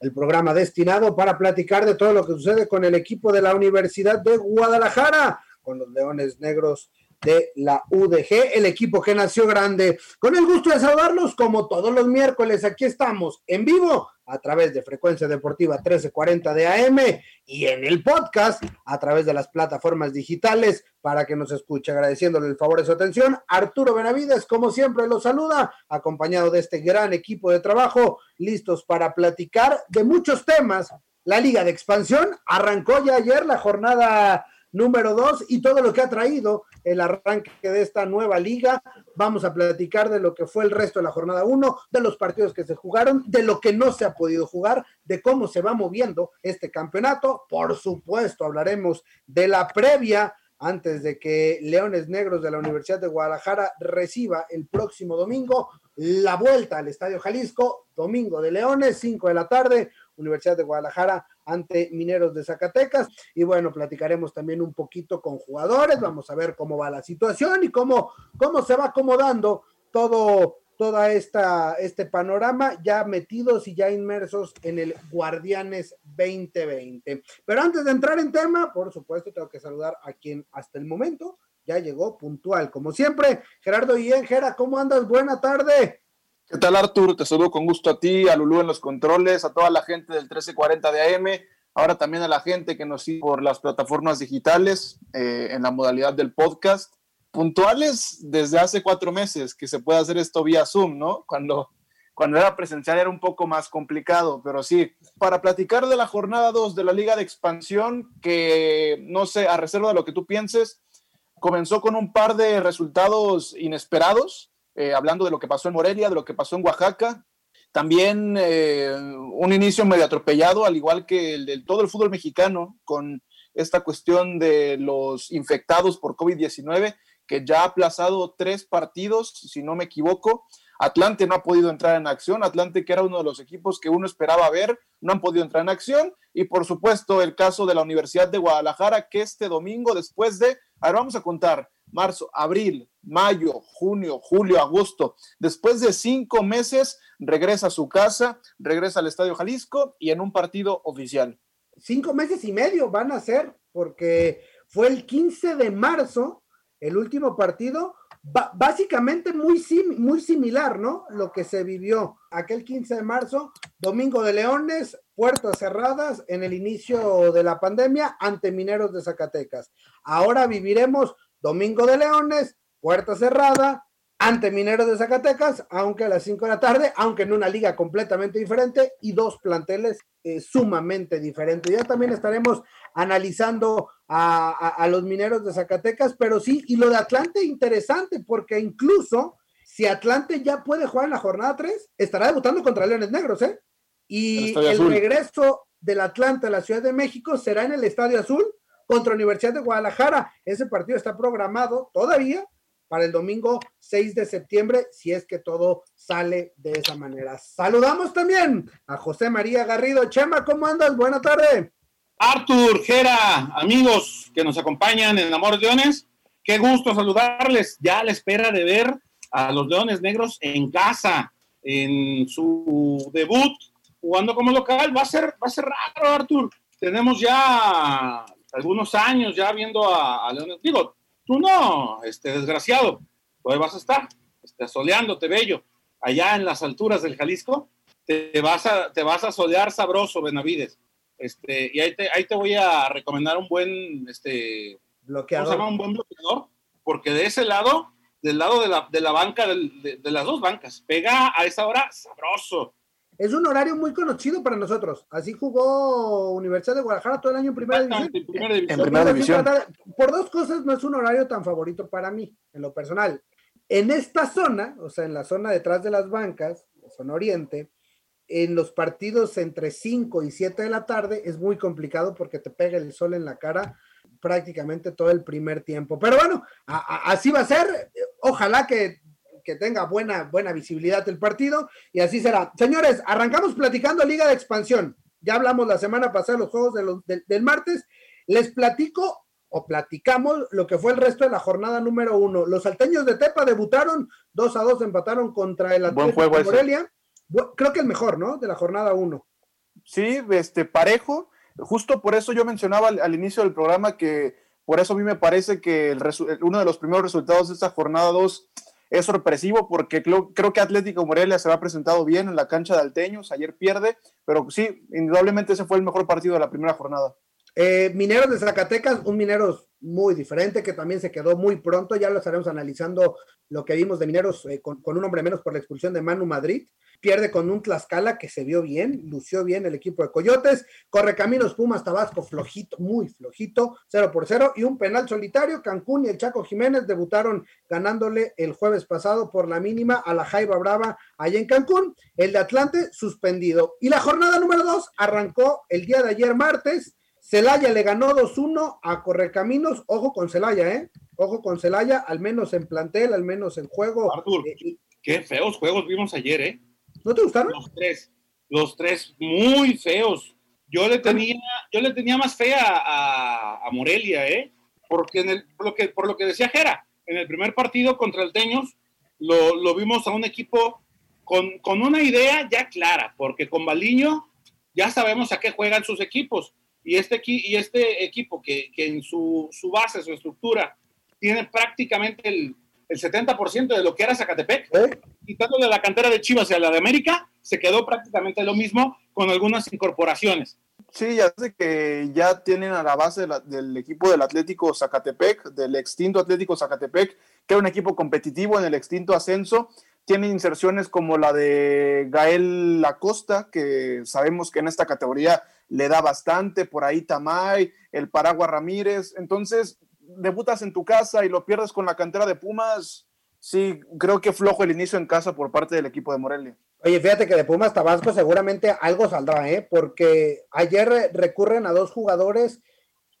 el programa destinado para platicar de todo lo que sucede con el equipo de la Universidad de Guadalajara, con los Leones Negros de la UDG, el equipo que nació grande. Con el gusto de saludarlos, como todos los miércoles, aquí estamos en vivo a través de Frecuencia Deportiva 1340 de AM y en el podcast a través de las plataformas digitales para que nos escuche. Agradeciéndole el favor de su atención. Arturo Benavides, como siempre, los saluda, acompañado de este gran equipo de trabajo, listos para platicar de muchos temas. La Liga de Expansión arrancó ya ayer la jornada número dos y todo lo que ha traído el arranque de esta nueva liga. Vamos a platicar de lo que fue el resto de la jornada uno, de los partidos que se jugaron, de lo que no se ha podido jugar, de cómo se va moviendo este campeonato. Por supuesto, hablaremos de la previa antes de que Leones Negros de la Universidad de Guadalajara reciba el próximo domingo la vuelta al Estadio Jalisco, domingo de Leones, 5 de la tarde, Universidad de Guadalajara ante Mineros de Zacatecas. Y bueno, platicaremos también un poquito con jugadores, vamos a ver cómo va la situación y cómo, cómo se va acomodando todo, toda esta, este panorama ya metidos y ya inmersos en el Guardianes 2020. Pero antes de entrar en tema, por supuesto, tengo que saludar a quien hasta el momento ya llegó puntual, como siempre. Gerardo Guillén, Gera, ¿cómo andas? Buena tarde. ¿Qué tal, Artur? Te saludo con gusto a ti, a Lulú en los controles, a toda la gente del 1340 de AM, ahora también a la gente que nos sigue por las plataformas digitales eh, en la modalidad del podcast. Puntuales desde hace cuatro meses que se puede hacer esto vía Zoom, ¿no? Cuando, cuando era presencial era un poco más complicado, pero sí. Para platicar de la jornada 2 de la Liga de Expansión, que no sé, a reserva de lo que tú pienses, comenzó con un par de resultados inesperados eh, hablando de lo que pasó en Morelia, de lo que pasó en Oaxaca. También eh, un inicio medio atropellado, al igual que el de todo el fútbol mexicano, con esta cuestión de los infectados por COVID-19, que ya ha aplazado tres partidos, si no me equivoco. Atlante no ha podido entrar en acción, Atlante que era uno de los equipos que uno esperaba ver, no han podido entrar en acción. Y por supuesto el caso de la Universidad de Guadalajara, que este domingo, después de, ahora vamos a contar, marzo, abril, mayo, junio, julio, agosto. Después de cinco meses, regresa a su casa, regresa al Estadio Jalisco y en un partido oficial. Cinco meses y medio van a ser, porque fue el 15 de marzo, el último partido, básicamente muy, muy similar, ¿no? Lo que se vivió aquel 15 de marzo, Domingo de Leones, puertas cerradas en el inicio de la pandemia ante Mineros de Zacatecas. Ahora viviremos Domingo de Leones, puerta cerrada, ante Mineros de Zacatecas, aunque a las 5 de la tarde, aunque en una liga completamente diferente y dos planteles eh, sumamente diferentes. Ya también estaremos analizando a, los Mineros de Zacatecas, pero sí, y lo de Atlante interesante, porque incluso si Atlante ya puede jugar en la jornada 3, estará debutando contra Leones Negros, ¿eh? Y el regreso del Atlante a la Ciudad de México será en el Estadio Azul contra Universidad de Guadalajara. Ese partido está programado todavía para el domingo 6 de septiembre, si es que todo sale de esa manera. Saludamos también a José María Garrido. Chema, ¿cómo andas? Buena tarde. Artur, Jera, amigos que nos acompañan en Amor Leones, qué gusto saludarles. Ya a la espera de ver a los Leones Negros en casa, en su debut, jugando como local. Va a ser, va a ser raro, Artur. Tenemos ya algunos años ya viendo a, Leones. Digo, tú no, este desgraciado, pues vas a estar, este, soleándote bello, allá en las alturas del Jalisco, te vas a, te vas a solear sabroso, Benavides. Este, y ahí te, ahí te voy a recomendar un buen este, bloqueador. Un buen bloqueador, porque de ese lado, del lado de la, de la banca, de, de, las dos bancas, pega a esa hora sabroso. Es un horario muy conocido para nosotros. Así jugó Universidad de Guadalajara todo el año en primera división. En primera división. Por dos cosas no es un horario tan favorito para mí, en lo personal. En esta zona, o sea, en la zona detrás de las bancas, zona oriente, en los partidos entre 5 y 7 de la tarde es muy complicado porque te pega el sol en la cara prácticamente todo el primer tiempo. Pero bueno, así va a ser. Ojalá que, tenga buena, buena visibilidad el partido y así será. Señores, arrancamos platicando Liga de Expansión. Ya hablamos la semana pasada los juegos del martes. Les platico o platicamos lo que fue el resto de la jornada número uno. Los salteños de Tepa debutaron 2 a 2, empataron contra el Atlético de Morelia. Creo que el mejor, ¿no? De la jornada uno. Sí, este parejo. Justo por eso yo mencionaba al, inicio del programa que por eso a mí me parece que el uno de los primeros resultados de esta jornada 2 es sorpresivo porque creo, creo, que Atlético Morelia se ha presentado bien en la cancha de Alteños, ayer pierde, pero sí, indudablemente ese fue el mejor partido de la primera jornada. Eh, mineros de Zacatecas, un Mineros muy diferente que también se quedó muy pronto. Ya lo estaremos analizando lo que vimos de Mineros eh, con, un hombre menos por la expulsión de Manu Madrid. Pierde con un Tlaxcala que se vio bien, lució bien el equipo de Coyotes. Corre caminos Pumas Tabasco, flojito, muy flojito, 0 por 0. Y un penal solitario. Cancún y el Chaco Jiménez debutaron ganándole el jueves pasado por la mínima a la Jaiba Brava allá en Cancún. El de Atlante suspendido. Y la jornada número 2 arrancó el día de ayer martes Celaya le ganó 2-1 a Correcaminos. Ojo con Celaya, ¿eh? Ojo con Celaya, al menos en plantel, al menos en juego. Artur, eh, qué feos juegos vimos ayer, ¿eh? ¿No te gustaron? Los tres, los tres muy feos. Yo le tenía, yo le tenía más fe a, Morelia, ¿eh? Porque en el, por, lo que, por lo que decía Jera, en el primer partido contra el Teños, lo, lo vimos a un equipo con, con, una idea ya clara, porque con Baliño ya sabemos a qué juegan sus equipos y este, y este equipo que, que en su, su, base, su estructura, tiene prácticamente el, el 70% de lo que era Zacatepec, ¿Eh? quitándole la cantera de Chivas y a la de América, se quedó prácticamente lo mismo con algunas incorporaciones. Sí, ya sé que ya tienen a la base del equipo del Atlético Zacatepec, del extinto Atlético Zacatepec, que era un equipo competitivo en el extinto ascenso. Tiene inserciones como la de Gael Lacosta, que sabemos que en esta categoría le da bastante, por ahí Tamay, el Paragua Ramírez. Entonces, debutas en tu casa y lo pierdes con la cantera de Pumas. Sí, creo que flojo el inicio en casa por parte del equipo de Morelia. Oye, fíjate que de Pumas Tabasco seguramente algo saldrá, ¿eh? Porque ayer recurren a dos jugadores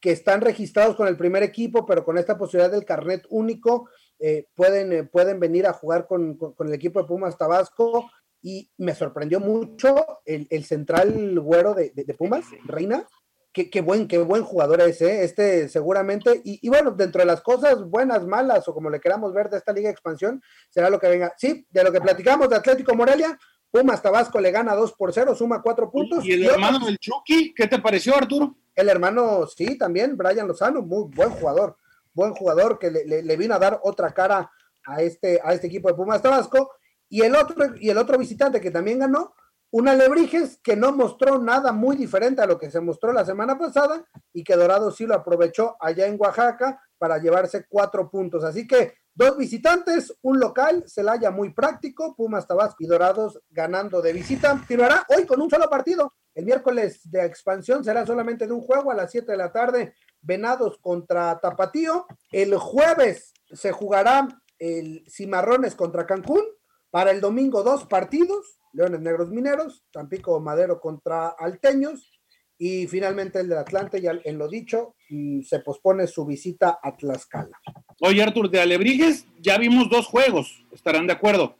que están registrados con el primer equipo, pero con esta posibilidad del carnet único, eh, pueden, eh, pueden venir a jugar con, el equipo de Pumas Tabasco y me sorprendió mucho el, central güero de, Pumas, Reina. Qué, buen, qué buen jugador es, ¿eh? este seguramente. Y, bueno, dentro de las cosas buenas, malas o como le queramos ver de esta Liga de Expansión, será lo que venga. Sí, de lo que platicamos de Atlético Morelia, Pumas Tabasco le gana 2 por 0, suma 4 puntos. ¿Y el hermano del Chucky? ¿Qué te pareció, Arturo? El hermano, sí, también, Brian Lozano, muy buen jugador. Buen jugador que le, vino a dar otra cara a este, a este equipo de Pumas Tabasco. Y el otro, y el otro visitante que también ganó, un Alebrijes que no mostró nada muy diferente a lo que se mostró la semana pasada y que Dorado sí lo aprovechó allá en Oaxaca para llevarse cuatro puntos. Así que dos visitantes, un local, Celaya muy práctico, Pumas Tabasco y Dorados ganando de visita. Continuará hoy con un solo partido. El miércoles de expansión será solamente de un juego a las 7 de la tarde, Venados contra Tapatío. El jueves se jugará el Cimarrones contra Cancún para el domingo, dos partidos: Leones Negros Mineros, Tampico Madero contra Alteños. Y finalmente el del Atlante, ya en lo dicho, mm, se pospone su visita a Tlaxcala. Oye, Artur, de Alebrijes ya vimos dos juegos, estarán de acuerdo.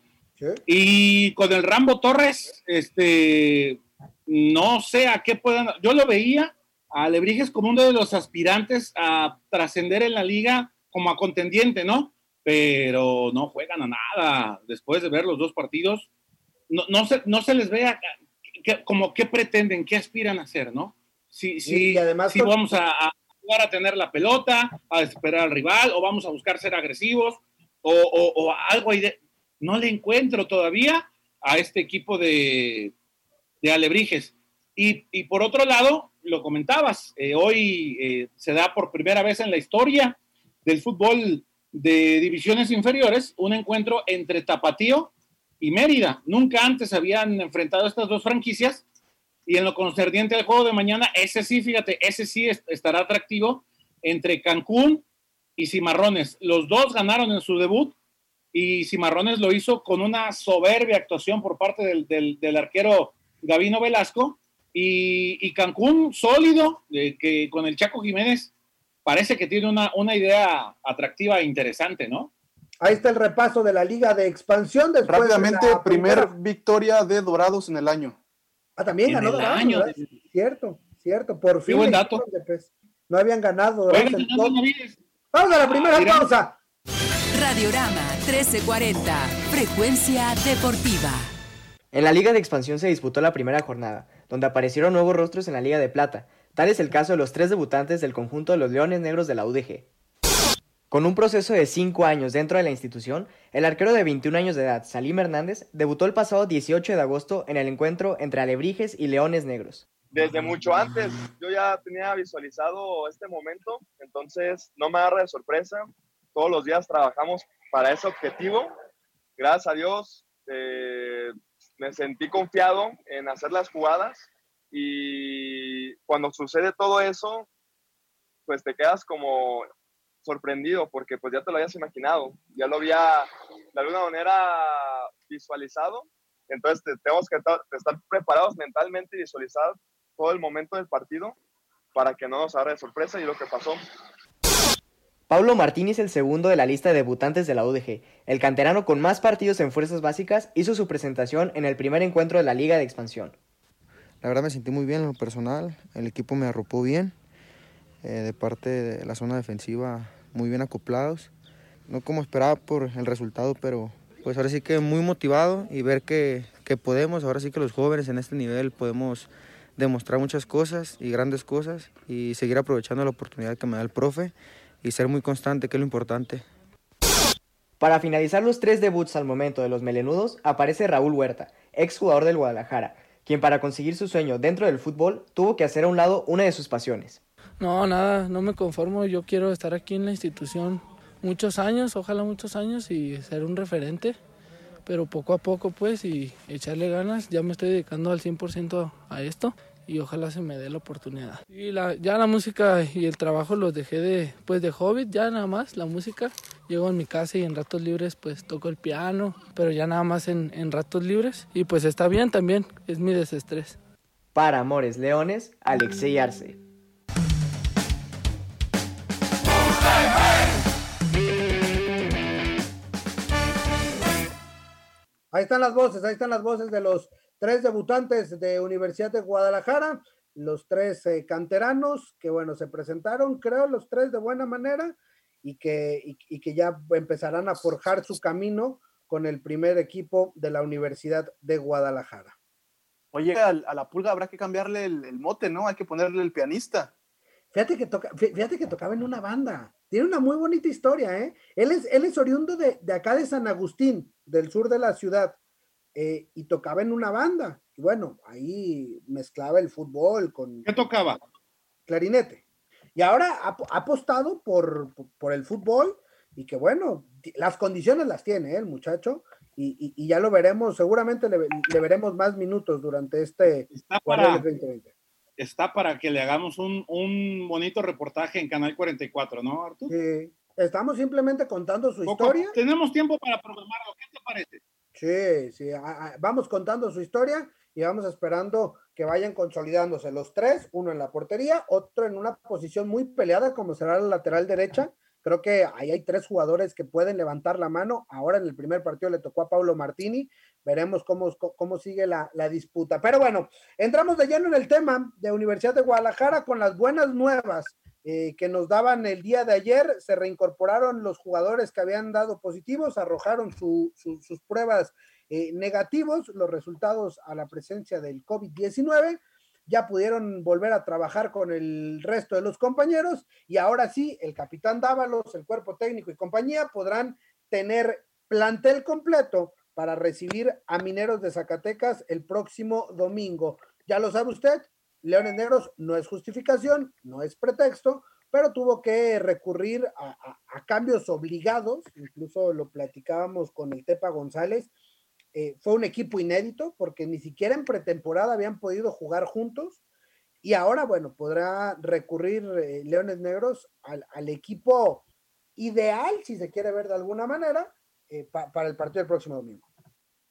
Y con el Rambo Torres, este, no sé a qué puedan. Yo lo veía a Alebrijes como uno de los aspirantes a trascender en la liga como a contendiente, ¿no? pero no juegan a nada. Después de ver los dos partidos, no, no, se, no se les ve como qué pretenden, qué aspiran a hacer, ¿no? Si, si, además si vamos a, jugar a tener la pelota, a esperar al rival, o vamos a buscar ser agresivos, o, o, algo ahí de... No le encuentro todavía a este equipo de, de Alebrijes. Y, por otro lado, lo comentabas, eh, hoy eh, se da por primera vez en la historia del fútbol de divisiones inferiores, un encuentro entre Tapatío y Mérida. Nunca antes habían enfrentado estas dos franquicias y en lo concerniente al juego de mañana, ese sí, fíjate, ese sí estará atractivo entre Cancún y Cimarrones. Los dos ganaron en su debut y Cimarrones lo hizo con una soberbia actuación por parte del, arquero Gavino Velasco, y, Cancún sólido, que con el Chaco Jiménez parece que tiene una, una idea atractiva e interesante, ¿no? Ahí está el repaso de la Liga de Expansión. Rápidamente, primera victoria de Dorados en el año. Ah, también ganó Dorados. Año, Cierto, cierto. Por fin. buen dato. No habían ganado. Vamos a la primera pausa. Radiorama 1340, frecuencia deportiva. En la Liga de Expansión se disputó la primera jornada, donde aparecieron nuevos rostros en la Liga de Plata. Tal es el caso de los tres debutantes del conjunto de los Leones Negros de la UDG. Con un proceso de 5 años dentro de la institución, el arquero de 21 años de edad, Salim Hernández, debutó el pasado 18 de agosto en el encuentro entre Alebrijes y Leones Negros. Desde mucho antes, yo ya tenía visualizado este momento, entonces no me agarra de sorpresa. Todos los días trabajamos para ese objetivo. Gracias a Dios, eh, me sentí confiado en hacer las jugadas y cuando sucede todo eso, pues te quedas como sorprendido porque pues ya te lo habías imaginado, ya lo había de alguna manera visualizado, entonces tenemos que estar preparados mentalmente y visualizar todo el momento del partido para que no nos agarre de sorpresa y lo que pasó. Pablo Martínez, el segundo de la lista de debutantes de la UDG, el canterano con más partidos en fuerzas básicas, hizo su presentación en el primer encuentro de la Liga de Expansión. La verdad me sentí muy bien en lo personal, el equipo me arropó bien, eh, de parte de la zona defensiva muy bien acoplados, no como esperaba por el resultado, pero pues ahora sí que muy motivado y ver que, que podemos, ahora sí que los jóvenes en este nivel podemos demostrar muchas cosas y grandes cosas y seguir aprovechando la oportunidad que me da el profe y ser muy constante, que es lo importante. Para finalizar los tres debuts al momento de los melenudos, aparece Raúl Huerta, ex jugador del Guadalajara, quien para conseguir su sueño dentro del fútbol tuvo que hacer a un lado una de sus pasiones. No, nada, no me conformo, yo quiero estar aquí en la institución muchos años, ojalá muchos años y ser un referente, pero poco a poco pues y echarle ganas, ya me estoy dedicando al 100% a esto y ojalá se me dé la oportunidad. Y la, ya la música y el trabajo los dejé de, pues de hobbit, ya nada más la música. Llego en mi casa y en ratos libres pues toco el piano, pero ya nada más en, en ratos libres y pues está bien también, es mi desestrés. Para Amores Leones, Alexei Arce. Ahí están las voces, ahí están las voces de los tres debutantes de Universidad de Guadalajara, los tres eh, canteranos que, bueno, se presentaron, creo, los tres de buena manera y que, y, que ya empezarán a forjar su camino con el primer equipo de la Universidad de Guadalajara. Oye, a, la pulga habrá que cambiarle el, mote, ¿no? Hay que ponerle el pianista. Fíjate que, toca, fíjate que tocaba en una banda. Tiene una muy bonita historia, ¿eh? Él es, él es oriundo de, de acá de San Agustín, del sur de la ciudad. Eh, y tocaba en una banda. Y bueno, ahí mezclaba el fútbol con... ¿Qué tocaba? Clarinete. Y ahora ha, apostado por, por, el fútbol y que bueno, las condiciones las tiene ¿eh? el muchacho y, y, ya lo veremos, seguramente le, veremos más minutos durante este está para, 2020. Está para que le hagamos un, un, bonito reportaje en Canal 44, ¿no, Arturo? Sí, estamos simplemente contando su historia. Tenemos tiempo para programarlo, ¿qué te parece? Sí, sí, vamos contando su historia y vamos esperando que vayan consolidándose los tres, uno en la portería, otro en una posición muy peleada como será la lateral derecha. Creo que ahí hay tres jugadores que pueden levantar la mano. Ahora en el primer partido le tocó a Pablo Martini. Veremos cómo, cómo sigue la, la disputa. Pero bueno, entramos de lleno en el tema de Universidad de Guadalajara con las buenas nuevas eh, que nos daban el día de ayer. Se reincorporaron los jugadores que habían dado positivos, arrojaron sus pruebas eh, negativos, los resultados a la presencia del COVID-19. Ya pudieron volver a trabajar con el resto de los compañeros y ahora sí, el capitán Dávalos, el cuerpo técnico y compañía podrán tener plantel completo para recibir a Mineros de Zacatecas el próximo domingo. Ya lo sabe usted, Leones Negros no es justificación, no es pretexto, pero tuvo que recurrir a, cambios obligados, incluso lo platicábamos con el Tepa González. Eh, fue un equipo inédito porque ni siquiera en pretemporada habían podido jugar juntos y ahora, bueno, podrá recurrir eh, Leones Negros al, equipo ideal, si se quiere ver de alguna manera, eh, para el partido del próximo domingo.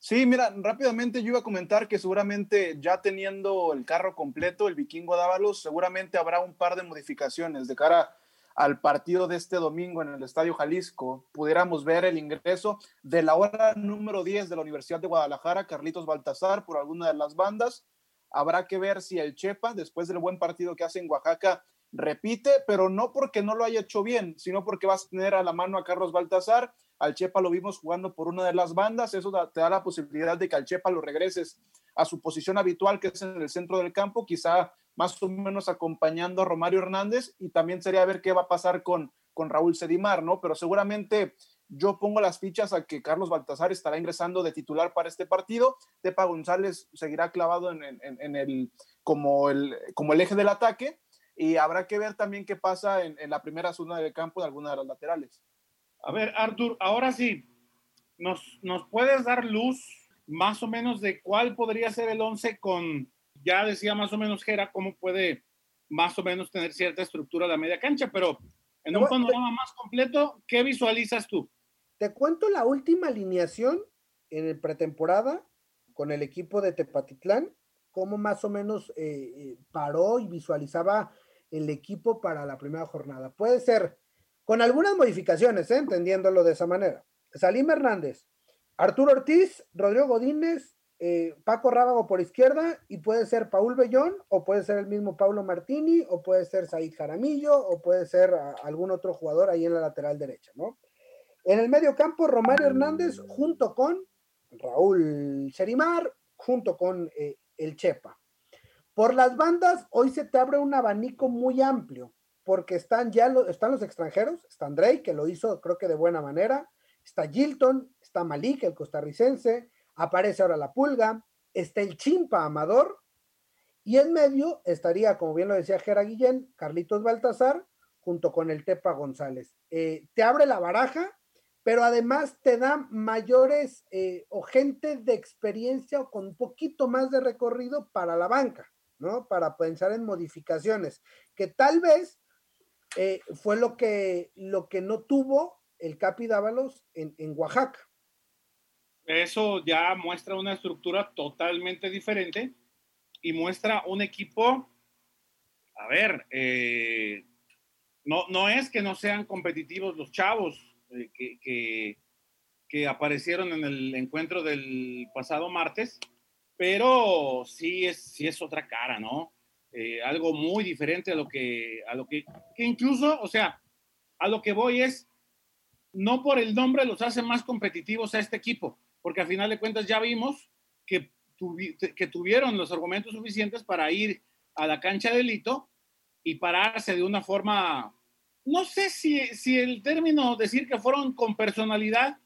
Sí, mira, rápidamente yo iba a comentar que seguramente ya teniendo el carro completo, el vikingo Dávalos, seguramente habrá un par de modificaciones de cara al partido de este domingo en el Estadio Jalisco. Pudiéramos ver el ingreso de la hora número 10 de la Universidad de Guadalajara, Carlitos Baltasar, por alguna de las bandas. Habrá que ver si el Chepa, después del buen partido que hace en Oaxaca, repite, pero no porque no lo haya hecho bien, sino porque vas a tener a la mano a Carlos Baltasar. Al Chepa lo vimos jugando por una de las bandas, eso te da la posibilidad de que al Chepa lo regreses a su posición habitual, que es en el centro del campo, quizá más o menos acompañando a Romario Hernández, y también sería ver qué va a pasar con, con Raúl Sedimar, ¿no? Pero seguramente yo pongo las fichas a que Carlos Baltasar estará ingresando de titular para este partido. Tepa González seguirá clavado en, en, el, como, el, como el eje del ataque y habrá que ver también qué pasa en, la primera zona del campo de alguna de las laterales. A ver, Artur, ahora sí, ¿nos, ¿nos puedes dar luz más o menos de cuál podría ser el 11 con, ya decía más o menos Gera, cómo puede más o menos tener cierta estructura la media cancha, pero en un panorama más completo, ¿qué visualizas tú? Te cuento la última alineación en el pretemporada con el equipo de Tepatitlán, cómo más o menos eh, eh, paró y visualizaba el equipo para la primera jornada. Puede ser con algunas modificaciones, ¿eh? entendiéndolo de esa manera. Salim Hernández, Arturo Ortiz, Rodrigo Godínez, eh, Paco Rábago por izquierda y puede ser Paul Bellón o puede ser el mismo Paulo Martini o puede ser Said Jaramillo o puede ser algún otro jugador ahí en la lateral derecha, ¿no? En el medio campo, Romario Hernández junto con Raúl Cherimar, junto con eh, el Chepa. Por las bandas, hoy se te abre un abanico muy amplio, porque están ya están los extranjeros, está Andrei, que lo hizo creo que de buena manera, está Gilton, está Malik, el costarricense, aparece ahora la Pulga, está el Chimpa Amador, y en medio estaría, como bien lo decía Jera Guillén, Carlitos Baltasar, junto con el Tepa González. Eh, te abre la baraja, pero además te da mayores eh, o gente de experiencia o con un poquito más de recorrido para la banca. ¿no? Para pensar en modificaciones, que tal vez eh, fue lo que, lo que no tuvo el Capi Dávalos en, Oaxaca. Eso ya muestra una estructura totalmente diferente y muestra un equipo, a ver, eh, no, no es que no sean competitivos los chavos eh, que, que aparecieron en el encuentro del pasado martes, pero sí es, sí es otra cara, ¿no? Eh, algo muy diferente a lo que, a lo que, incluso, o sea, a lo que voy es, no por el nombre los hace más competitivos a este equipo, porque al final de cuentas ya vimos que, que tuvieron los argumentos suficientes para ir a la cancha de Lito y pararse de una forma, no sé si, si el término decir que fueron con personalidad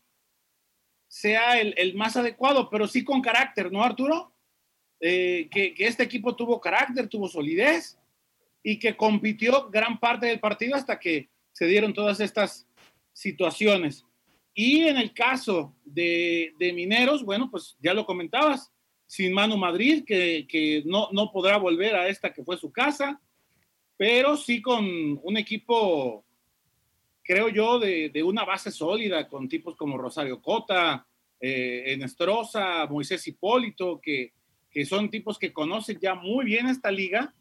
sea el, más adecuado, pero sí con carácter, ¿no, Arturo? Eh, que, este equipo tuvo carácter, tuvo solidez y que compitió gran parte del partido hasta que se dieron todas estas situaciones. Y en el caso de, Mineros, bueno, pues ya lo comentabas, sin Manu Madrid, que, no, no podrá volver a esta que fue su casa, pero sí con un equipo creo yo, de, una base sólida con tipos como Rosario Cota, eh, Enestrosa, Moisés Hipólito, que, que son tipos que conocen ya muy bien esta liga.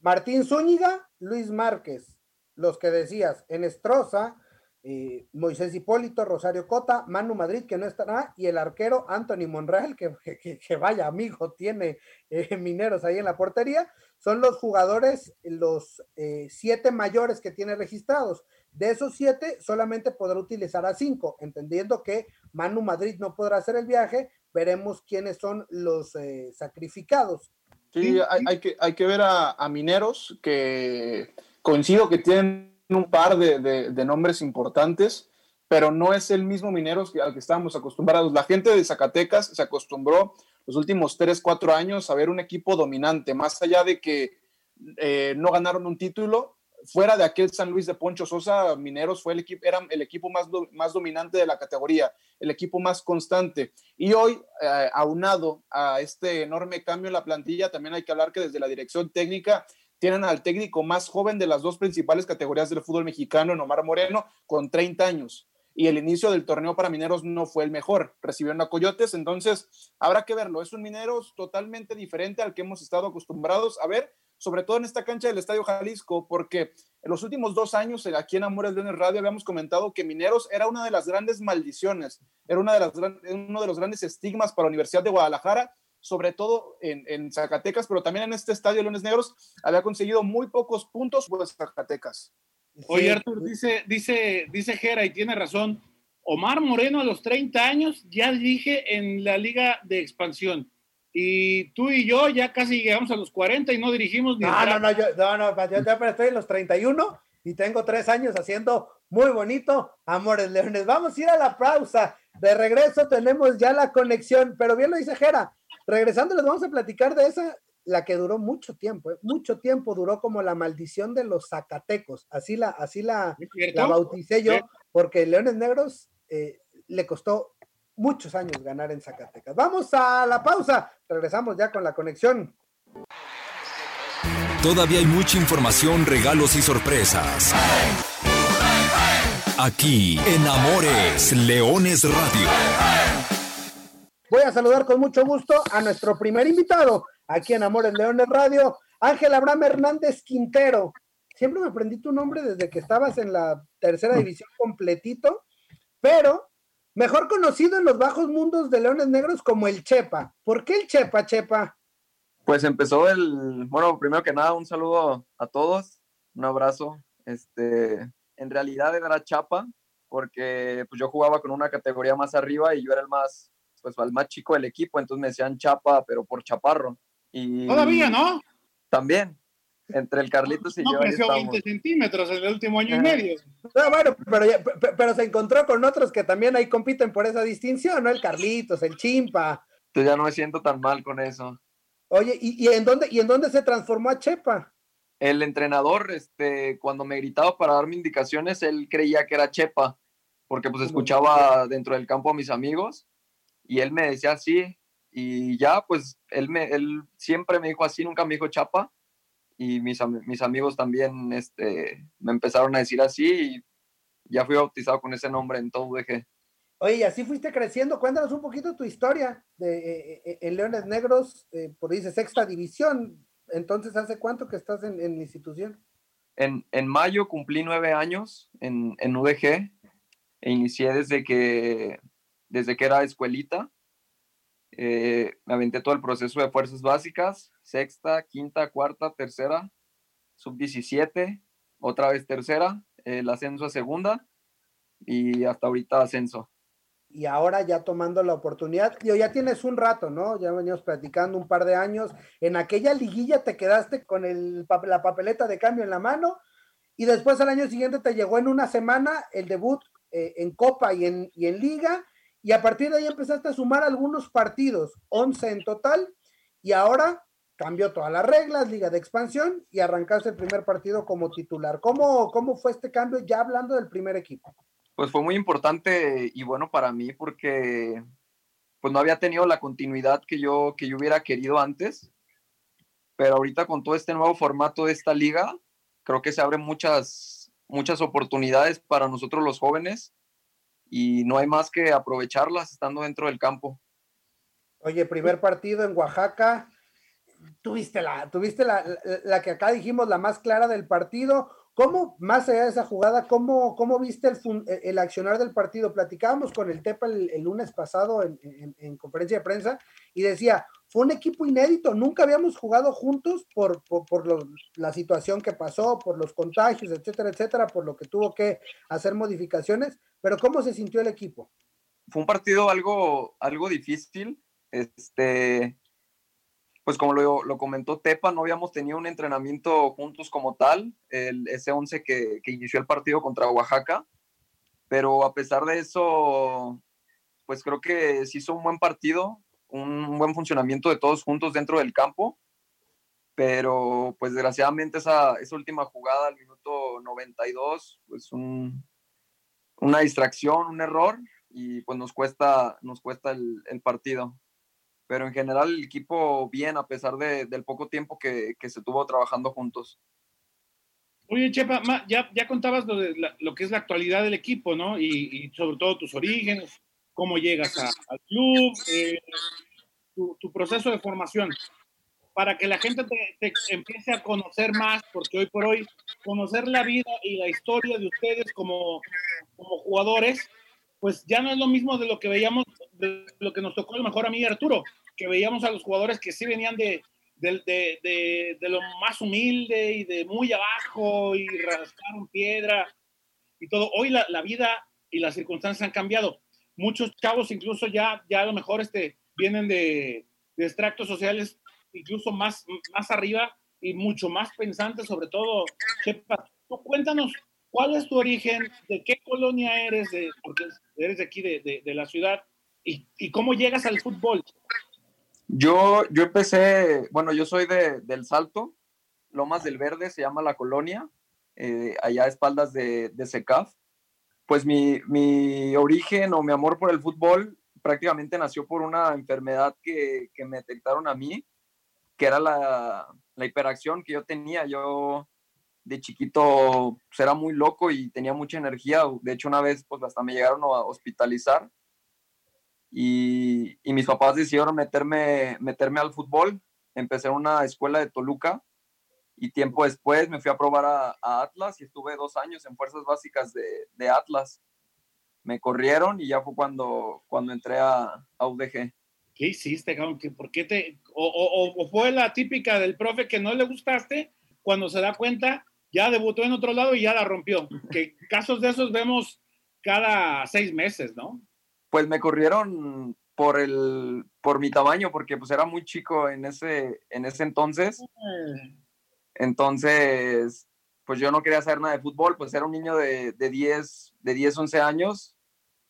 Martín Zúñiga, Luis Márquez, los que decías, Enestrosa, eh, Moisés Hipólito, Rosario Cota, Manu Madrid, que no estará, y el arquero Anthony Monreal, que, que, vaya amigo tiene eh, Mineros ahí en la portería, son los jugadores, los eh, siete mayores que tiene registrados. De esos siete, solamente podrá utilizar a cinco, entendiendo que Manu Madrid no podrá hacer el viaje, veremos quiénes son los sacrificados. Sí, hay, que, hay que ver a, a Mineros, que coincido que tienen un par de, nombres importantes, pero no es el mismo Mineros al que estábamos acostumbrados. La gente de Zacatecas se acostumbró los últimos 3, 4 años a ver un equipo dominante, más allá de que eh, no ganaron un título. Fuera de aquel San Luis de Poncho Sosa, Mineros fue el equipo, era el equipo más, más dominante de la categoría, el equipo más constante. Y hoy, eh, aunado a este enorme cambio en la plantilla, también hay que hablar que desde la dirección técnica tienen al técnico más joven de las dos principales categorías del fútbol mexicano, Omar Moreno, con 30 años. Y el inicio del torneo para Mineros no fue el mejor, recibieron a Coyotes, entonces habrá que verlo, es un Mineros totalmente diferente al que hemos estado acostumbrados a ver, sobre todo en esta cancha del Estadio Jalisco, porque en los últimos dos años aquí en Amores Leones Radio habíamos comentado que Mineros era una de las grandes maldiciones, era una de las, uno de los grandes estigmas para la Universidad de Guadalajara, sobre todo en, Zacatecas, pero también en este estadio Leones Negros había conseguido muy pocos puntos pues Zacatecas. Oye, Artur, dice, dice, dice Jera y tiene razón. Omar Moreno a los 30 años ya dije en la liga de expansión. Y tú y yo ya casi llegamos a los 40 y no dirigimos ni. No, no, no, yo, no, no, yo, estoy en los 31 y tengo tres años haciendo muy bonito Amores Leones. Vamos a ir a la pausa. De regreso tenemos ya la conexión, pero bien lo dice Jera. Regresando les vamos a platicar de esa la que duró mucho tiempo, ¿eh? mucho tiempo duró como la maldición de los Zacatecos, así la, así la, la bauticé yo, porque Leones Negros eh, le costó muchos años ganar en Zacatecas. Vamos a la pausa, regresamos ya con la conexión. Todavía hay mucha información, regalos y sorpresas. Aquí en Amores, Leones Radio. Voy a saludar con mucho gusto a nuestro primer invitado, aquí en Amores Leones Radio, Ángel Abraham Hernández Quintero. Siempre me aprendí tu nombre desde que estabas en la tercera división completito, pero mejor conocido en los bajos mundos de Leones Negros como el Chepa. ¿Por qué el Chepa, Chepa? Pues empezó el, bueno, primero que nada, un saludo a todos, un abrazo. Este, en realidad era Chapa, porque pues yo jugaba con una categoría más arriba y yo era el más, pues el más chico del equipo, entonces me decían Chapa, pero por chaparro. Todavía, ¿no? También. Entre el Carlitos y yo. No creció 20 centímetros en el último año y medio. bueno, pero, se encontró con otros que también ahí compiten por esa distinción, ¿no? El Carlitos, el Chimpa. Yo ya no me siento tan mal con eso. Oye, ¿y, en, dónde, ¿y en dónde se transformó a Chepa? El entrenador, este, cuando me gritaba para darme indicaciones, él creía que era Chepa, porque pues escuchaba dentro del campo a mis amigos y él me decía así, y ya, pues él, me, él siempre me dijo así, nunca me dijo chapa. Y mis, mis amigos también este, me empezaron a decir así y ya fui bautizado con ese nombre en todo UDG. Oye, y así fuiste creciendo. Cuéntanos un poquito tu historia de, eh, eh, en Leones Negros, eh, por dice sexta división. Entonces, ¿hace cuánto que estás en, en la institución? En, en, mayo cumplí nueve años en, en UDG e inicié desde que, desde que era escuelita eh, me aventé todo el proceso de fuerzas básicas, sexta, quinta, cuarta, tercera, sub-17, otra vez tercera, el ascenso a segunda y hasta ahorita ascenso. Y ahora ya tomando la oportunidad, ya tienes un rato, ¿no? Ya veníamos platicando un par de años. En aquella liguilla te quedaste con el, la papeleta de cambio en la mano y después al año siguiente te llegó en una semana el debut eh, en Copa y en, y en Liga y a partir de ahí empezaste a sumar algunos partidos, 11 en total, y ahora cambió todas las reglas, liga de expansión, y arrancaste el primer partido como titular. ¿Cómo, cómo fue este cambio ya hablando del primer equipo? Pues fue muy importante y bueno para mí porque pues no había tenido la continuidad que yo, que yo hubiera querido antes, pero ahorita con todo este nuevo formato de esta liga, creo que se abren muchas, muchas oportunidades para nosotros los jóvenes y no hay más que aprovecharlas estando dentro del campo. Oye, primer partido en Oaxaca, tuviste la, tuviste la, la, que acá dijimos, la más clara del partido. ¿Cómo, más allá de esa jugada, cómo, cómo viste el, el accionar del partido? Platicábamos con el Tepa el, lunes pasado en, en, conferencia de prensa y decía, fue un equipo inédito, nunca habíamos jugado juntos por, por, por la situación que pasó, por los contagios, etcétera, etcétera, por lo que tuvo que hacer modificaciones, pero ¿cómo se sintió el equipo? Fue un partido algo, algo difícil, este, pues como lo, lo, comentó Tepa, no habíamos tenido un entrenamiento juntos como tal, el, ese 11 que, que inició el partido contra Oaxaca, pero a pesar de eso, pues creo que se hizo un buen partido, un buen funcionamiento de todos juntos dentro del campo, pero pues desgraciadamente esa, esa última jugada al minuto 92, pues un, una distracción, un error y pues nos cuesta, nos cuesta el, el partido. Pero en general el equipo bien a pesar de, del poco tiempo que, que se tuvo trabajando juntos. Oye, Chepa, ya, ya contabas lo, de lo que es la actualidad del equipo, ¿no? Y, sobre todo tus orígenes, cómo llegas al club, eh, tu, proceso de formación, para que la gente te, empiece a conocer más, porque hoy por hoy conocer la vida y la historia de ustedes como, como jugadores, pues ya no es lo mismo de lo que veíamos, de lo que nos tocó a lo mejor a mí y Arturo, que veíamos a los jugadores que sí venían de, de, de, de, lo más humilde y de muy abajo y rascaron piedra y todo. Hoy la, la, vida y las circunstancias han cambiado. Muchos chavos incluso ya, ya a lo mejor este, vienen de, de extractos sociales incluso más, más arriba y mucho más pensantes, sobre todo. tú cuéntanos, ¿cuál es tu origen? ¿De qué colonia eres? De, porque eres de aquí, de, de la ciudad. Y, ¿Y cómo llegas al fútbol? Yo, yo empecé, bueno, yo soy de, del Salto, Lomas del Verde, se llama la colonia, eh, allá a espaldas de, de SECAF. Pues mi, mi, origen o mi amor por el fútbol prácticamente nació por una enfermedad que, que me detectaron a mí, que era la, la, hiperacción que yo tenía. Yo de chiquito pues, era muy loco y tenía mucha energía. De hecho, una vez pues hasta me llegaron a hospitalizar y, mis papás decidieron meterme, meterme al fútbol. Empecé en una escuela de Toluca y tiempo después me fui a probar a, Atlas y estuve dos años en fuerzas básicas de, Atlas. Me corrieron y ya fue cuando, cuando entré a, UDG. ¿Qué hiciste? ¿Por qué te.? O, o, fue la típica del profe que no le gustaste, cuando se da cuenta, ya debutó en otro lado y ya la rompió. Que casos de esos vemos cada seis meses, ¿no? pues me corrieron por el por mi tamaño porque pues era muy chico en ese en ese entonces entonces pues yo no quería hacer nada de fútbol pues era un niño de, de 10 de 10 11 años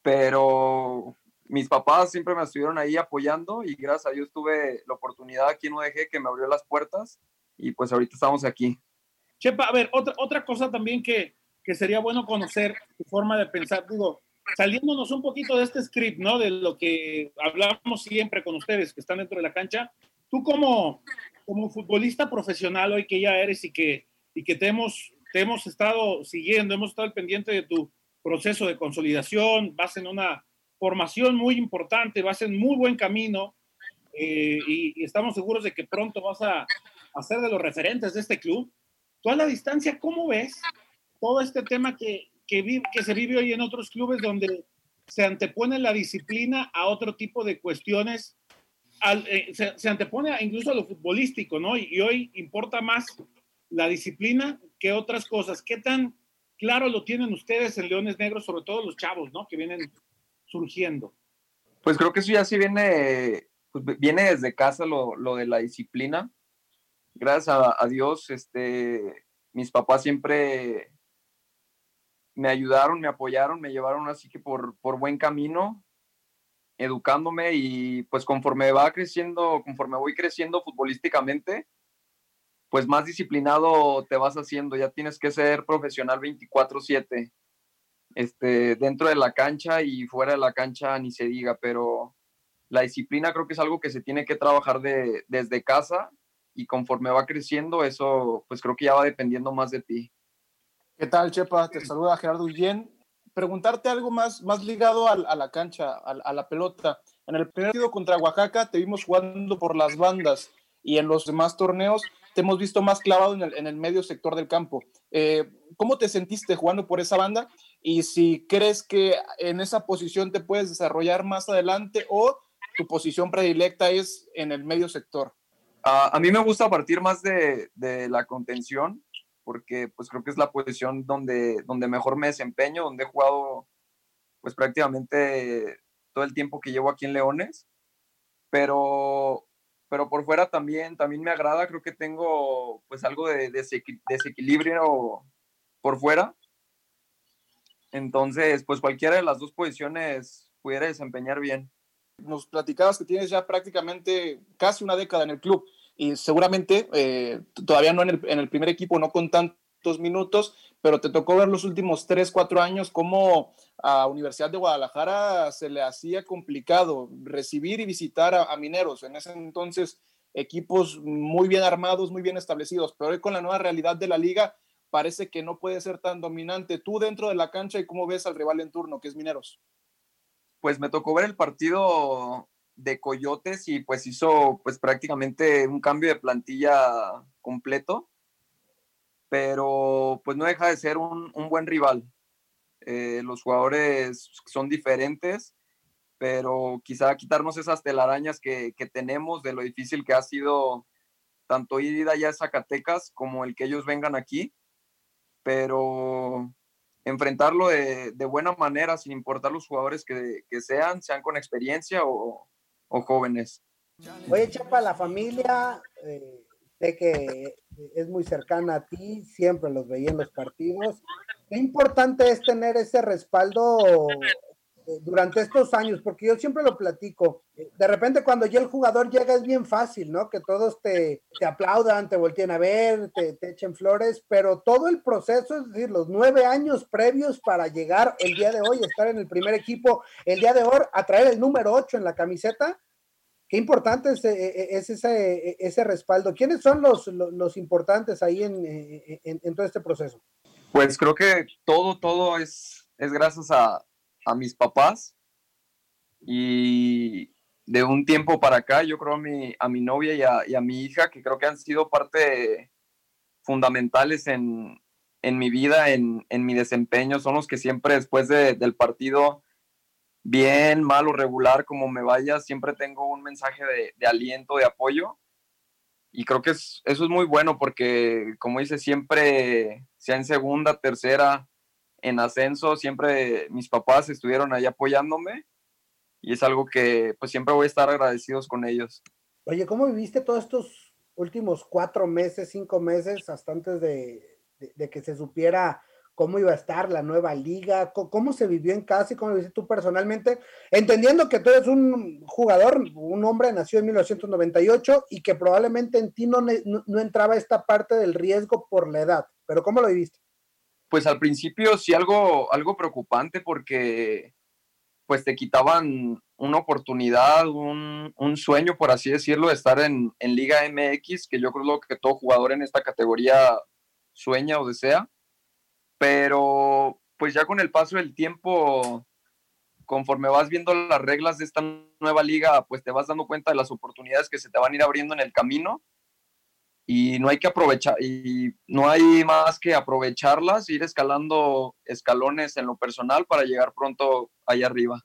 pero mis papás siempre me estuvieron ahí apoyando y gracias a Dios tuve la oportunidad aquí en UDG que me abrió las puertas y pues ahorita estamos aquí. Chepa, a ver, otra, otra cosa también que, que sería bueno conocer, tu forma de pensar, digo, saliéndonos un poquito de este script, ¿no? De lo que hablamos siempre con ustedes que están dentro de la cancha, tú como, como futbolista profesional hoy que ya eres y que, y que te, hemos, te hemos estado siguiendo, hemos estado al pendiente de tu proceso de consolidación, vas en una formación muy importante, vas en muy buen camino eh, y, y, estamos seguros de que pronto vas a, a ser de los referentes de este club. Tú la distancia, ¿cómo ves todo este tema que, que, que se vive hoy en otros clubes donde se antepone la disciplina a otro tipo de cuestiones, eh, se, antepone incluso a lo futbolístico, ¿no? Y, hoy importa más la disciplina que otras cosas. ¿Qué tan claro lo tienen ustedes en Leones Negros, sobre todo los chavos, ¿no? Que vienen surgiendo. Pues creo que eso ya sí viene, pues viene desde casa lo, lo de la disciplina. Gracias a, Dios, este, mis papás siempre me ayudaron, me apoyaron, me llevaron así que por, por buen camino, educándome y pues conforme va creciendo, conforme voy creciendo futbolísticamente, pues más disciplinado te vas haciendo, ya tienes que ser profesional 24/7, este, dentro de la cancha y fuera de la cancha ni se diga, pero la disciplina creo que es algo que se tiene que trabajar de, desde casa y conforme va creciendo, eso pues creo que ya va dependiendo más de ti. ¿Qué tal, Chepa? Te saluda Gerardo Guillén. Preguntarte algo más, más ligado a, la cancha, a, la pelota. En el primer partido contra Oaxaca te vimos jugando por las bandas y en los demás torneos te hemos visto más clavado en el, medio sector del campo. Eh, ¿Cómo te sentiste jugando por esa banda? Y si crees que en esa posición te puedes desarrollar más adelante o tu posición predilecta es en el medio sector. A mí me gusta partir más de, de la contención porque pues creo que es la posición donde, donde mejor me desempeño, donde he jugado pues prácticamente todo el tiempo que llevo aquí en Leones, pero, pero por fuera también, también me agrada, creo que tengo pues algo de, desequilibrio por fuera, entonces pues cualquiera de las dos posiciones pudiera desempeñar bien. Nos platicabas que tienes ya prácticamente casi una década en el club y seguramente eh, todavía no en el, primer equipo, no con tantos minutos, pero te tocó ver los últimos tres, cuatro años cómo a Universidad de Guadalajara se le hacía complicado recibir y visitar a, mineros. En ese entonces, equipos muy bien armados, muy bien establecidos, pero hoy con la nueva realidad de la liga, parece que no puede ser tan dominante. Tú dentro de la cancha y cómo ves al rival en turno, que es Mineros. Pues me tocó ver el partido de Coyotes y pues hizo pues prácticamente un cambio de plantilla completo, pero pues no deja de ser un, buen rival. Eh, los jugadores son diferentes, pero quizá quitarnos esas telarañas que, que, tenemos de lo difícil que ha sido tanto ir allá a Zacatecas como el que ellos vengan aquí, pero enfrentarlo de, de buena manera, sin importar los jugadores que, que sean, sean con experiencia o, o, jóvenes. Oye, Chapa, la familia, eh, sé que es muy cercana a ti, siempre los veía en los partidos. Qué importante es tener ese respaldo eh, durante estos años, porque yo siempre lo platico. Eh, de repente cuando ya el jugador llega es bien fácil, ¿no? Que todos te, te aplaudan, te volteen a ver, te, te, echen flores, pero todo el proceso, es decir, los nueve años previos para llegar el día de hoy, estar en el primer equipo, el día de hoy, a traer el número ocho en la camiseta, qué importante es, eh, es ese, ese, respaldo. ¿Quiénes son los, los, importantes ahí en, en, en todo este proceso? Pues creo que todo, todo es, es gracias a, a mis papás y de un tiempo para acá, yo creo a mi, a mi novia y a, y a mi hija, que creo que han sido parte fundamentales en, en mi vida, en, en, mi desempeño, son los que siempre después de, del partido, bien, mal o regular, como me vaya, siempre tengo un mensaje de, aliento, de apoyo. Y creo que es, eso es muy bueno porque, como dice, siempre, sea en segunda, tercera, en ascenso, siempre mis papás estuvieron ahí apoyándome y es algo que pues siempre voy a estar agradecidos con ellos. Oye, ¿cómo viviste todos estos últimos cuatro meses, cinco meses, hasta antes de, que se supiera cómo iba a estar la nueva liga, cómo se vivió en casa y cómo lo viste tú personalmente, entendiendo que tú eres un jugador, un hombre nació en 1998 y que probablemente en ti no, no entraba esta parte del riesgo por la edad, pero ¿cómo lo viviste? Pues al principio sí algo, algo preocupante porque pues te quitaban una oportunidad, un, un sueño, por así decirlo, de estar en, en, Liga MX, que yo creo que todo jugador en esta categoría sueña o desea. Pero pues ya con el paso del tiempo, conforme vas viendo las reglas de esta nueva liga, pues te vas dando cuenta de las oportunidades que se te van a ir abriendo en el camino y no hay que aprovechar y no hay más que aprovecharlas, ir escalando escalones en lo personal para llegar pronto allá arriba.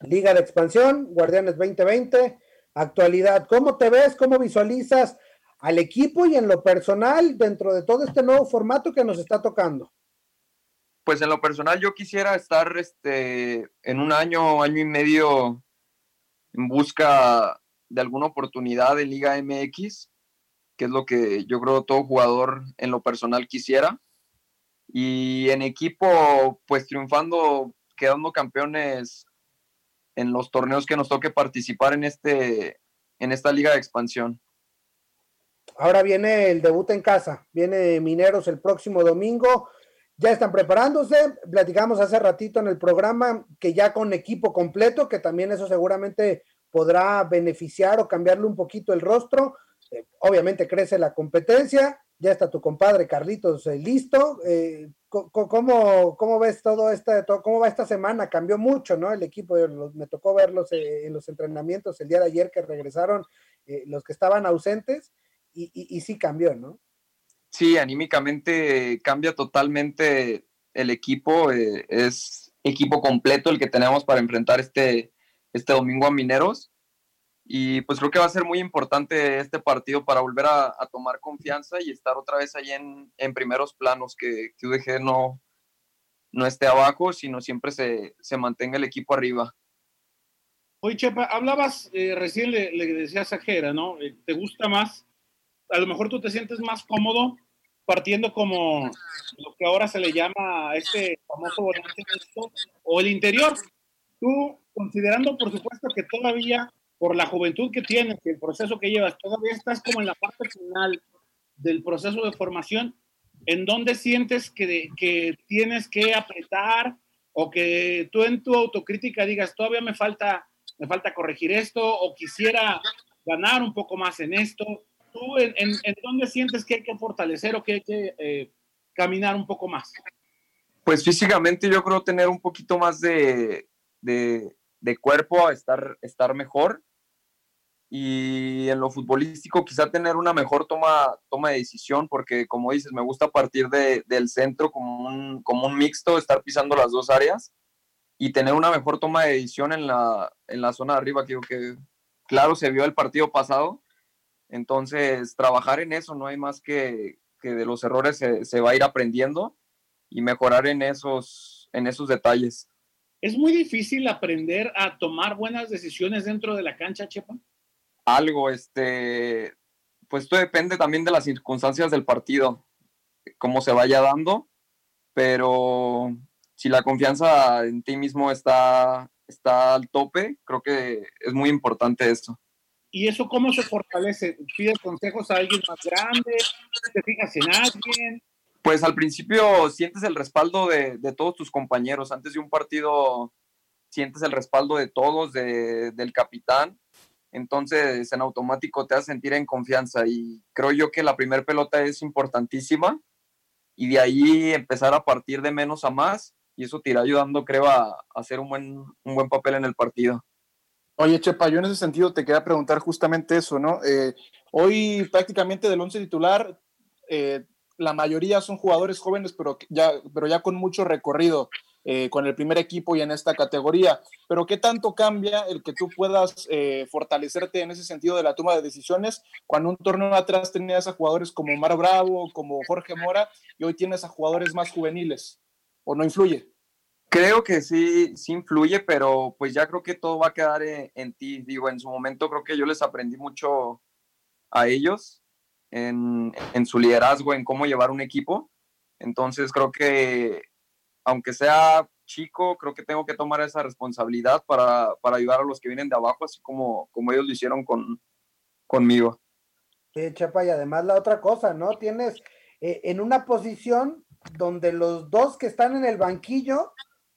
Liga de expansión, Guardianes 2020, actualidad, ¿cómo te ves? ¿Cómo visualizas al equipo y en lo personal dentro de todo este nuevo formato que nos está tocando? Pues en lo personal yo quisiera estar este, en un año, año y medio en busca de alguna oportunidad en Liga MX que es lo que yo creo todo jugador en lo personal quisiera. Y en equipo, pues triunfando, quedando campeones en los torneos que nos toque participar en, este, en esta liga de expansión. Ahora viene el debut en casa, viene Mineros el próximo domingo, ya están preparándose, platicamos hace ratito en el programa que ya con equipo completo, que también eso seguramente podrá beneficiar o cambiarle un poquito el rostro, eh, obviamente crece la competencia, ya está tu compadre Carlitos eh, listo. Eh, ¿cómo, ¿Cómo ves todo este, todo, cómo va esta semana? Cambió mucho, ¿no? El equipo, me tocó verlos en los entrenamientos el día de ayer que regresaron los que estaban ausentes y, y, sí cambió, ¿no? Sí, anímicamente cambia totalmente el equipo, es equipo completo el que tenemos para enfrentar este, este domingo a Mineros y pues creo que va a ser muy importante este partido para volver a, a tomar confianza y estar otra vez ahí en, en primeros planos, que, que UDG no, no esté abajo, sino siempre se, se mantenga el equipo arriba. Oye, Chepa, hablabas, eh, recién le, le, decías a Jera, ¿no? Eh, ¿Te gusta más? A lo mejor tú te sientes más cómodo partiendo como lo que ahora se le llama este famoso volante o el interior. Tú, considerando, por supuesto, que todavía por la juventud que tienes, el proceso que llevas, todavía estás como en la parte final del proceso de formación, en donde sientes que, que tienes que apretar o que tú en tu autocrítica digas, todavía me falta, me falta corregir esto o quisiera ganar un poco más en esto. ¿Tú en, en, en dónde sientes que hay que fortalecer o que hay que eh, caminar un poco más? Pues físicamente yo creo tener un poquito más de, de, de cuerpo, estar, estar mejor y en lo futbolístico quizá tener una mejor toma, toma de decisión, porque como dices, me gusta partir de, del centro como un, como un mixto, estar pisando las dos áreas y tener una mejor toma de decisión en la, en la zona de arriba, que, que claro se vio el partido pasado, entonces trabajar en eso, no hay más que, que de los errores se, se va a ir aprendiendo y mejorar en esos, en esos detalles. ¿Es muy difícil aprender a tomar buenas decisiones dentro de la cancha, Chepa? Algo, este, pues esto depende también de las circunstancias del partido, cómo se vaya dando, pero si la confianza en ti mismo está, está al tope, creo que es muy importante esto. ¿Y eso cómo se fortalece? ¿Pides consejos a alguien más grande? ¿Te fijas en alguien? Pues al principio sientes el respaldo de, de todos tus compañeros. Antes de un partido sientes el respaldo de todos, de, del capitán entonces en automático te hace sentir en confianza y creo yo que la primera pelota es importantísima y de ahí empezar a partir de menos a más y eso te irá ayudando creo a, hacer un buen, un buen papel en el partido. Oye, Chepa, yo en ese sentido te quería preguntar justamente eso, ¿no? Eh, hoy prácticamente del once titular, eh, la mayoría son jugadores jóvenes, pero ya, pero ya con mucho recorrido. Eh, con el primer equipo y en esta categoría. Pero ¿qué tanto cambia el que tú puedas eh, fortalecerte en ese sentido de la toma de decisiones cuando un torneo atrás tenías a jugadores como Omar Bravo, como Jorge Mora y hoy tienes a jugadores más juveniles? ¿O no influye? Creo que sí, sí influye, pero pues ya creo que todo va a quedar en, en ti. Digo, en su momento creo que yo les aprendí mucho a ellos en, en su liderazgo, en cómo llevar un equipo. Entonces creo que aunque sea chico, creo que tengo que tomar esa responsabilidad para, para ayudar a los que vienen de abajo, así como, como ellos lo hicieron con, conmigo. Sí, Chepa, y además la otra cosa, ¿no? Tienes eh, en una posición donde los dos que están en el banquillo,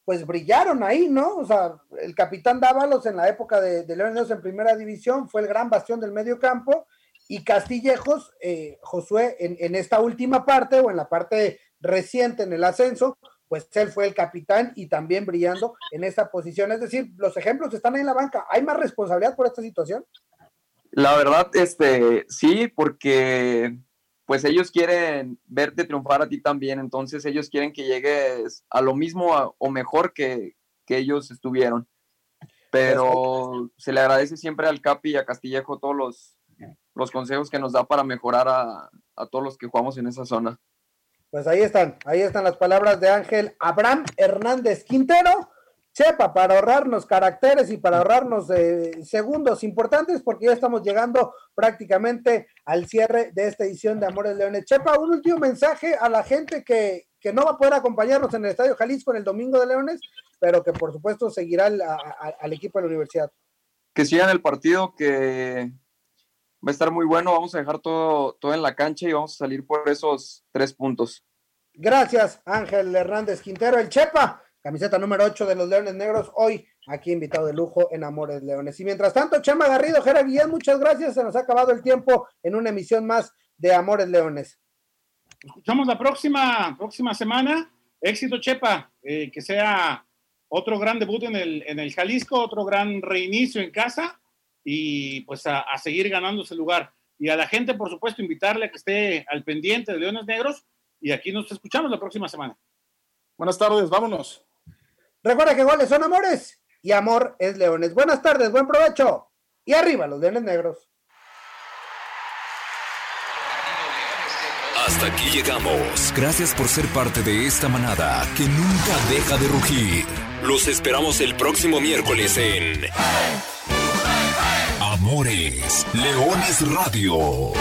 pues brillaron ahí, ¿no? O sea, el capitán Dávalos en la época de, de en primera división fue el gran bastión del medio campo y Castillejos, eh, Josué, en, en esta última parte o en la parte reciente en el ascenso, pues él fue el capitán y también brillando en esa posición. Es decir, los ejemplos están ahí en la banca. ¿Hay más responsabilidad por esta situación? La verdad, este, sí, porque pues ellos quieren verte triunfar a ti también, entonces ellos quieren que llegues a lo mismo o mejor que, que ellos estuvieron. Pero se le agradece siempre al Capi y a Castillejo todos los, los consejos que nos da para mejorar a, a todos los que jugamos en esa zona. Pues ahí están, ahí están las palabras de Ángel Abraham Hernández Quintero. Chepa, para ahorrarnos caracteres y para ahorrarnos eh, segundos importantes, porque ya estamos llegando prácticamente al cierre de esta edición de Amores Leones. Chepa, un último mensaje a la gente que, que no va a poder acompañarnos en el Estadio Jalisco en el Domingo de Leones, pero que por supuesto seguirá al, al equipo de la universidad. Que sigan el partido, que va a estar muy bueno. Vamos a dejar todo, todo en la cancha y vamos a salir por esos tres puntos. Gracias, Ángel Hernández Quintero, el Chepa, camiseta número 8 de los Leones Negros, hoy aquí invitado de lujo en Amores Leones. Y mientras tanto, Chema Garrido, Jera Guillén, muchas gracias. Se nos ha acabado el tiempo en una emisión más de Amores Leones. Escuchamos la próxima, próxima semana. Éxito, Chepa, eh, que sea otro gran debut en el, en el Jalisco, otro gran reinicio en casa y pues a, a, seguir ganando ese lugar. Y a la gente, por supuesto, invitarle a que esté al pendiente de Leones Negros y aquí nos escuchamos la próxima semana. Buenas tardes, vámonos. Recuerda que goles son amores y amor es leones. Buenas tardes, buen provecho y arriba los Leones Negros. Hasta aquí llegamos. Gracias por ser parte de esta manada que nunca deja de rugir. Los esperamos el próximo miércoles en Amores Leones Radio.